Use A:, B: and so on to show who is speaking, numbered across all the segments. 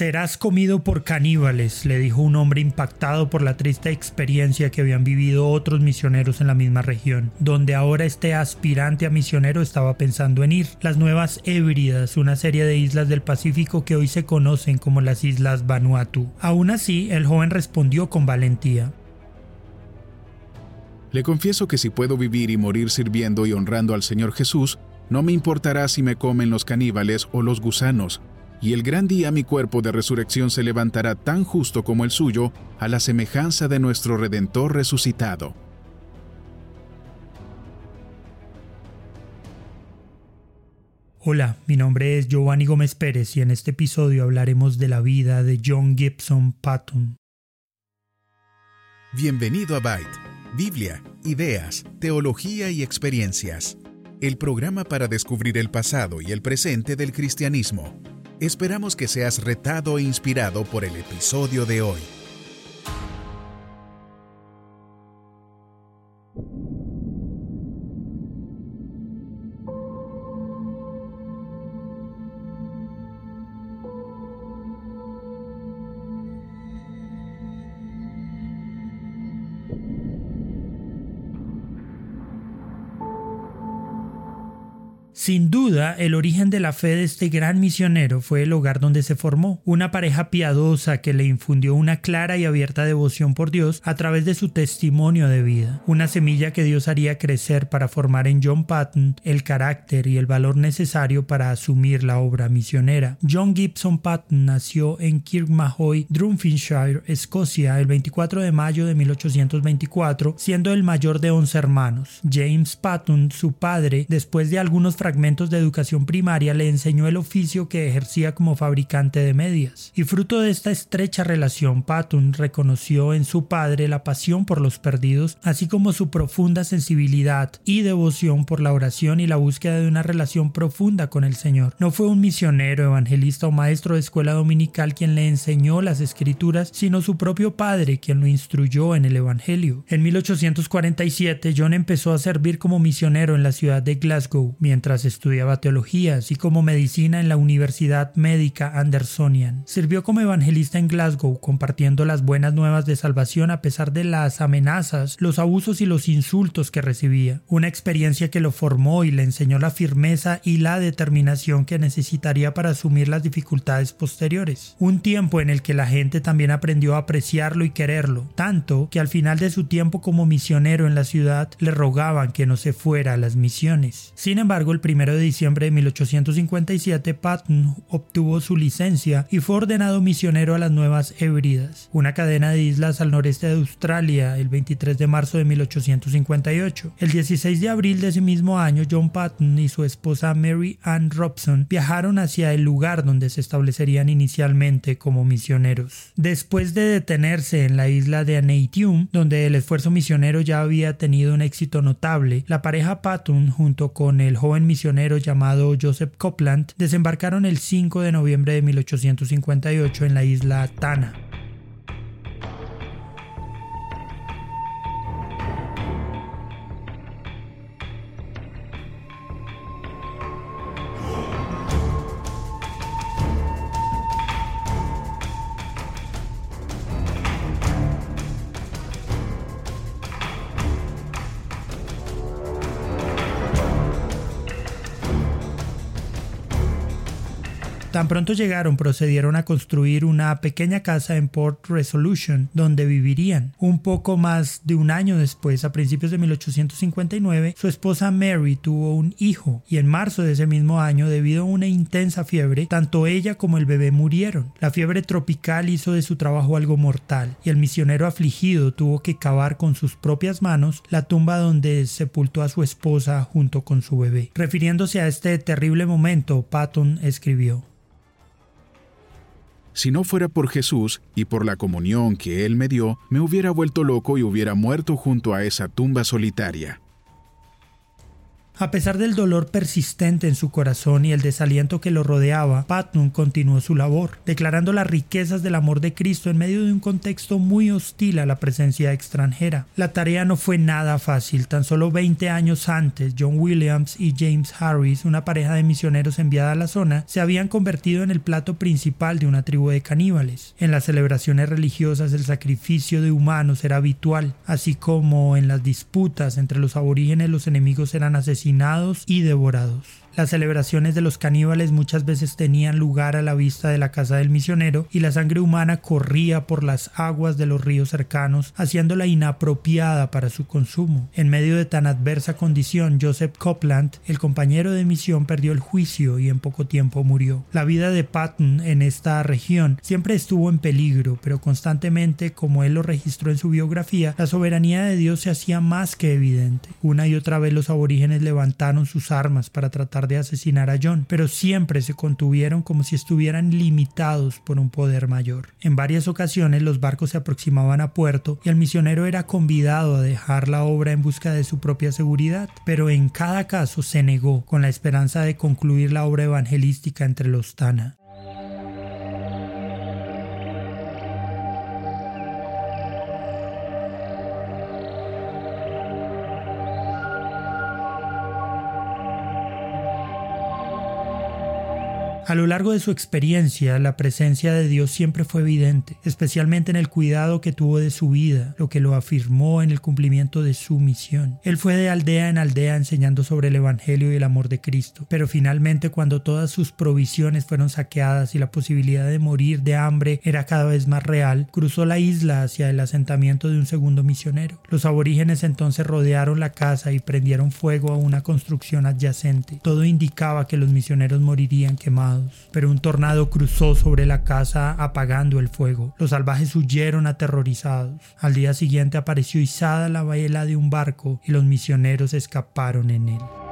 A: Serás comido por caníbales, le dijo un hombre impactado por la triste experiencia que habían vivido otros misioneros en la misma región, donde ahora este aspirante a misionero estaba pensando en ir. Las Nuevas Hébridas, una serie de islas del Pacífico que hoy se conocen como las Islas Vanuatu. Aún así, el joven respondió con valentía.
B: Le confieso que si puedo vivir y morir sirviendo y honrando al Señor Jesús, no me importará si me comen los caníbales o los gusanos, y el gran día mi cuerpo de resurrección se levantará tan justo como el suyo, a la semejanza de nuestro Redentor resucitado.
A: Hola, mi nombre es Giovanni Gómez Pérez y en este episodio hablaremos de la vida de John Gibson Patton.
C: Bienvenido a Byte, Biblia, ideas, teología y experiencias, el programa para descubrir el pasado y el presente del cristianismo Esperamos que seas retado e inspirado por el episodio de hoy.
A: Sin duda, el origen de la fe de este gran misionero fue el hogar donde se formó, una pareja piadosa que le infundió una clara y abierta devoción por Dios a través de su testimonio de vida, una semilla que Dios haría crecer para formar en John Patton el carácter y el valor necesario para asumir la obra misionera. John Gibson Patton nació en Kirkmahoy, Drumfishire, Escocia, el 24 de mayo de 1824, siendo el mayor de 11 hermanos. James Patton, su padre, después de algunos fragmentos de educación primaria le enseñó el oficio que ejercía como fabricante de medias. Y fruto de esta estrecha relación, Patton reconoció en su padre la pasión por los perdidos, así como su profunda sensibilidad y devoción por la oración y la búsqueda de una relación profunda con el Señor. No fue un misionero, evangelista o maestro de escuela dominical quien le enseñó las escrituras, sino su propio padre quien lo instruyó en el Evangelio. En 1847 John empezó a servir como misionero en la ciudad de Glasgow, mientras estudiaba teología, así como medicina en la Universidad Médica Andersonian. Sirvió como evangelista en Glasgow, compartiendo las buenas nuevas de salvación a pesar de las amenazas, los abusos y los insultos que recibía. Una experiencia que lo formó y le enseñó la firmeza y la determinación que necesitaría para asumir las dificultades posteriores. Un tiempo en el que la gente también aprendió a apreciarlo y quererlo, tanto que al final de su tiempo como misionero en la ciudad le rogaban que no se fuera a las misiones. Sin embargo, el 1 de diciembre de 1857, Patton obtuvo su licencia y fue ordenado misionero a las Nuevas Hébridas, una cadena de islas al noreste de Australia, el 23 de marzo de 1858. El 16 de abril de ese mismo año, John Patton y su esposa Mary Ann Robson viajaron hacia el lugar donde se establecerían inicialmente como misioneros. Después de detenerse en la isla de Aneitium, donde el esfuerzo misionero ya había tenido un éxito notable, la pareja Patton, junto con el joven misionero llamado Joseph Copland desembarcaron el 5 de noviembre de 1858 en la isla Tana. Tan pronto llegaron, procedieron a construir una pequeña casa en Port Resolution, donde vivirían. Un poco más de un año después, a principios de 1859, su esposa Mary tuvo un hijo, y en marzo de ese mismo año, debido a una intensa fiebre, tanto ella como el bebé murieron. La fiebre tropical hizo de su trabajo algo mortal, y el misionero afligido tuvo que cavar con sus propias manos la tumba donde sepultó a su esposa junto con su bebé. Refiriéndose a este terrible momento, Patton escribió
B: si no fuera por Jesús y por la comunión que Él me dio, me hubiera vuelto loco y hubiera muerto junto a esa tumba solitaria.
A: A pesar del dolor persistente en su corazón y el desaliento que lo rodeaba, Patton continuó su labor, declarando las riquezas del amor de Cristo en medio de un contexto muy hostil a la presencia extranjera. La tarea no fue nada fácil. Tan solo 20 años antes, John Williams y James Harris, una pareja de misioneros enviada a la zona, se habían convertido en el plato principal de una tribu de caníbales. En las celebraciones religiosas el sacrificio de humanos era habitual, así como en las disputas entre los aborígenes los enemigos eran asesinados y devorados. Las celebraciones de los caníbales muchas veces tenían lugar a la vista de la casa del misionero y la sangre humana corría por las aguas de los ríos cercanos, haciéndola inapropiada para su consumo. En medio de tan adversa condición, Joseph Copland, el compañero de misión, perdió el juicio y en poco tiempo murió. La vida de Patton en esta región siempre estuvo en peligro, pero constantemente, como él lo registró en su biografía, la soberanía de Dios se hacía más que evidente. Una y otra vez los aborígenes levantaron sus armas para tratar de asesinar a John, pero siempre se contuvieron como si estuvieran limitados por un poder mayor. En varias ocasiones los barcos se aproximaban a puerto y el misionero era convidado a dejar la obra en busca de su propia seguridad, pero en cada caso se negó con la esperanza de concluir la obra evangelística entre los Tana. A lo largo de su experiencia, la presencia de Dios siempre fue evidente, especialmente en el cuidado que tuvo de su vida, lo que lo afirmó en el cumplimiento de su misión. Él fue de aldea en aldea enseñando sobre el Evangelio y el amor de Cristo, pero finalmente cuando todas sus provisiones fueron saqueadas y la posibilidad de morir de hambre era cada vez más real, cruzó la isla hacia el asentamiento de un segundo misionero. Los aborígenes entonces rodearon la casa y prendieron fuego a una construcción adyacente. Todo indicaba que los misioneros morirían quemados pero un tornado cruzó sobre la casa apagando el fuego. Los salvajes huyeron aterrorizados. Al día siguiente apareció izada la vela de un barco y los misioneros escaparon en él.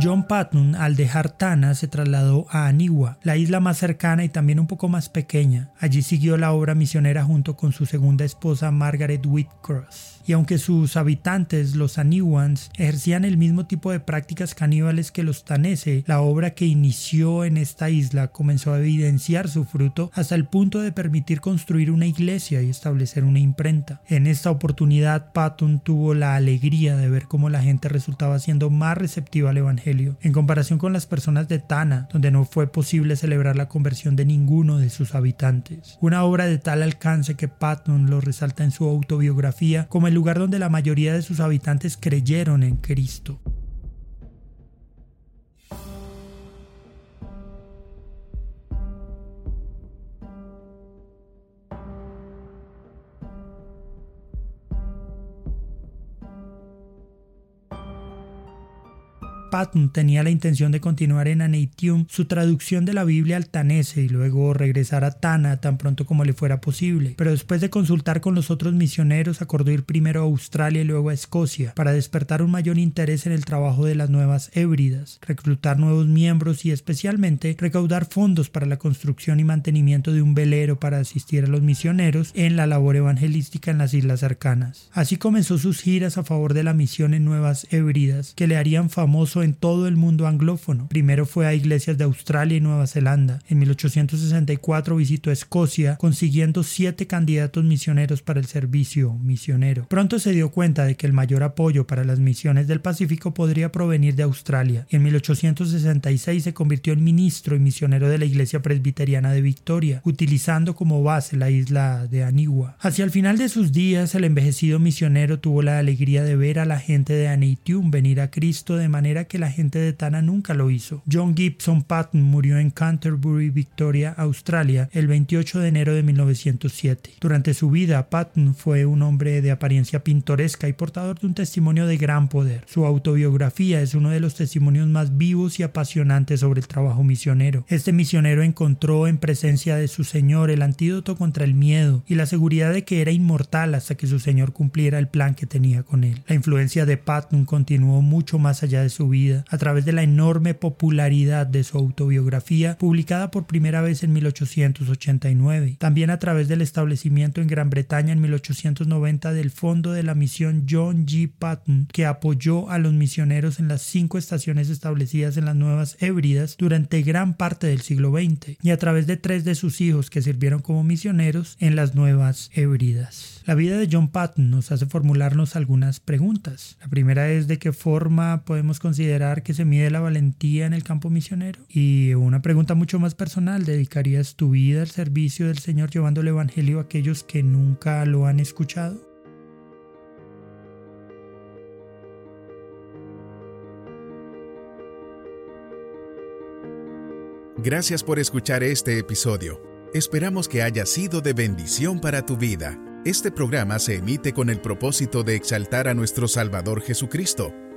A: John Patton, al dejar Tana, se trasladó a Anigua, la isla más cercana y también un poco más pequeña. Allí siguió la obra misionera junto con su segunda esposa Margaret Whitcross y aunque sus habitantes, los Aniwans, ejercían el mismo tipo de prácticas caníbales que los Tanese, la obra que inició en esta isla comenzó a evidenciar su fruto hasta el punto de permitir construir una iglesia y establecer una imprenta. En esta oportunidad, Patton tuvo la alegría de ver cómo la gente resultaba siendo más receptiva al Evangelio, en comparación con las personas de Tana, donde no fue posible celebrar la conversión de ninguno de sus habitantes. Una obra de tal alcance que Patton lo resalta en su autobiografía como el lugar donde la mayoría de sus habitantes creyeron en Cristo. Patton tenía la intención de continuar en Aneitium su traducción de la Biblia al tanese y luego regresar a Tana tan pronto como le fuera posible, pero después de consultar con los otros misioneros acordó ir primero a Australia y luego a Escocia para despertar un mayor interés en el trabajo de las nuevas hébridas, reclutar nuevos miembros y especialmente recaudar fondos para la construcción y mantenimiento de un velero para asistir a los misioneros en la labor evangelística en las islas cercanas. Así comenzó sus giras a favor de la misión en Nuevas Hébridas, que le harían famoso en todo el mundo anglófono. Primero fue a iglesias de Australia y Nueva Zelanda. En 1864 visitó Escocia, consiguiendo siete candidatos misioneros para el servicio misionero. Pronto se dio cuenta de que el mayor apoyo para las misiones del Pacífico podría provenir de Australia. En 1866 se convirtió en ministro y misionero de la Iglesia Presbiteriana de Victoria, utilizando como base la isla de Anigua. Hacia el final de sus días, el envejecido misionero tuvo la alegría de ver a la gente de Aneitium venir a Cristo de manera que la gente de Tana nunca lo hizo. John Gibson Patton murió en Canterbury, Victoria, Australia, el 28 de enero de 1907. Durante su vida, Patton fue un hombre de apariencia pintoresca y portador de un testimonio de gran poder. Su autobiografía es uno de los testimonios más vivos y apasionantes sobre el trabajo misionero. Este misionero encontró en presencia de su Señor el antídoto contra el miedo y la seguridad de que era inmortal hasta que su Señor cumpliera el plan que tenía con él. La influencia de Patton continuó mucho más allá de su vida a través de la enorme popularidad de su autobiografía publicada por primera vez en 1889, también a través del establecimiento en Gran Bretaña en 1890 del Fondo de la Misión John G. Patton, que apoyó a los misioneros en las cinco estaciones establecidas en las Nuevas Hébridas durante gran parte del siglo XX, y a través de tres de sus hijos que sirvieron como misioneros en las Nuevas Hébridas. La vida de John Patton nos hace formularnos algunas preguntas. La primera es de qué forma podemos considerar que se mide la valentía en el campo misionero. Y una pregunta mucho más personal, ¿dedicarías tu vida al servicio del Señor llevando el Evangelio a aquellos que nunca lo han escuchado?
C: Gracias por escuchar este episodio. Esperamos que haya sido de bendición para tu vida. Este programa se emite con el propósito de exaltar a nuestro Salvador Jesucristo,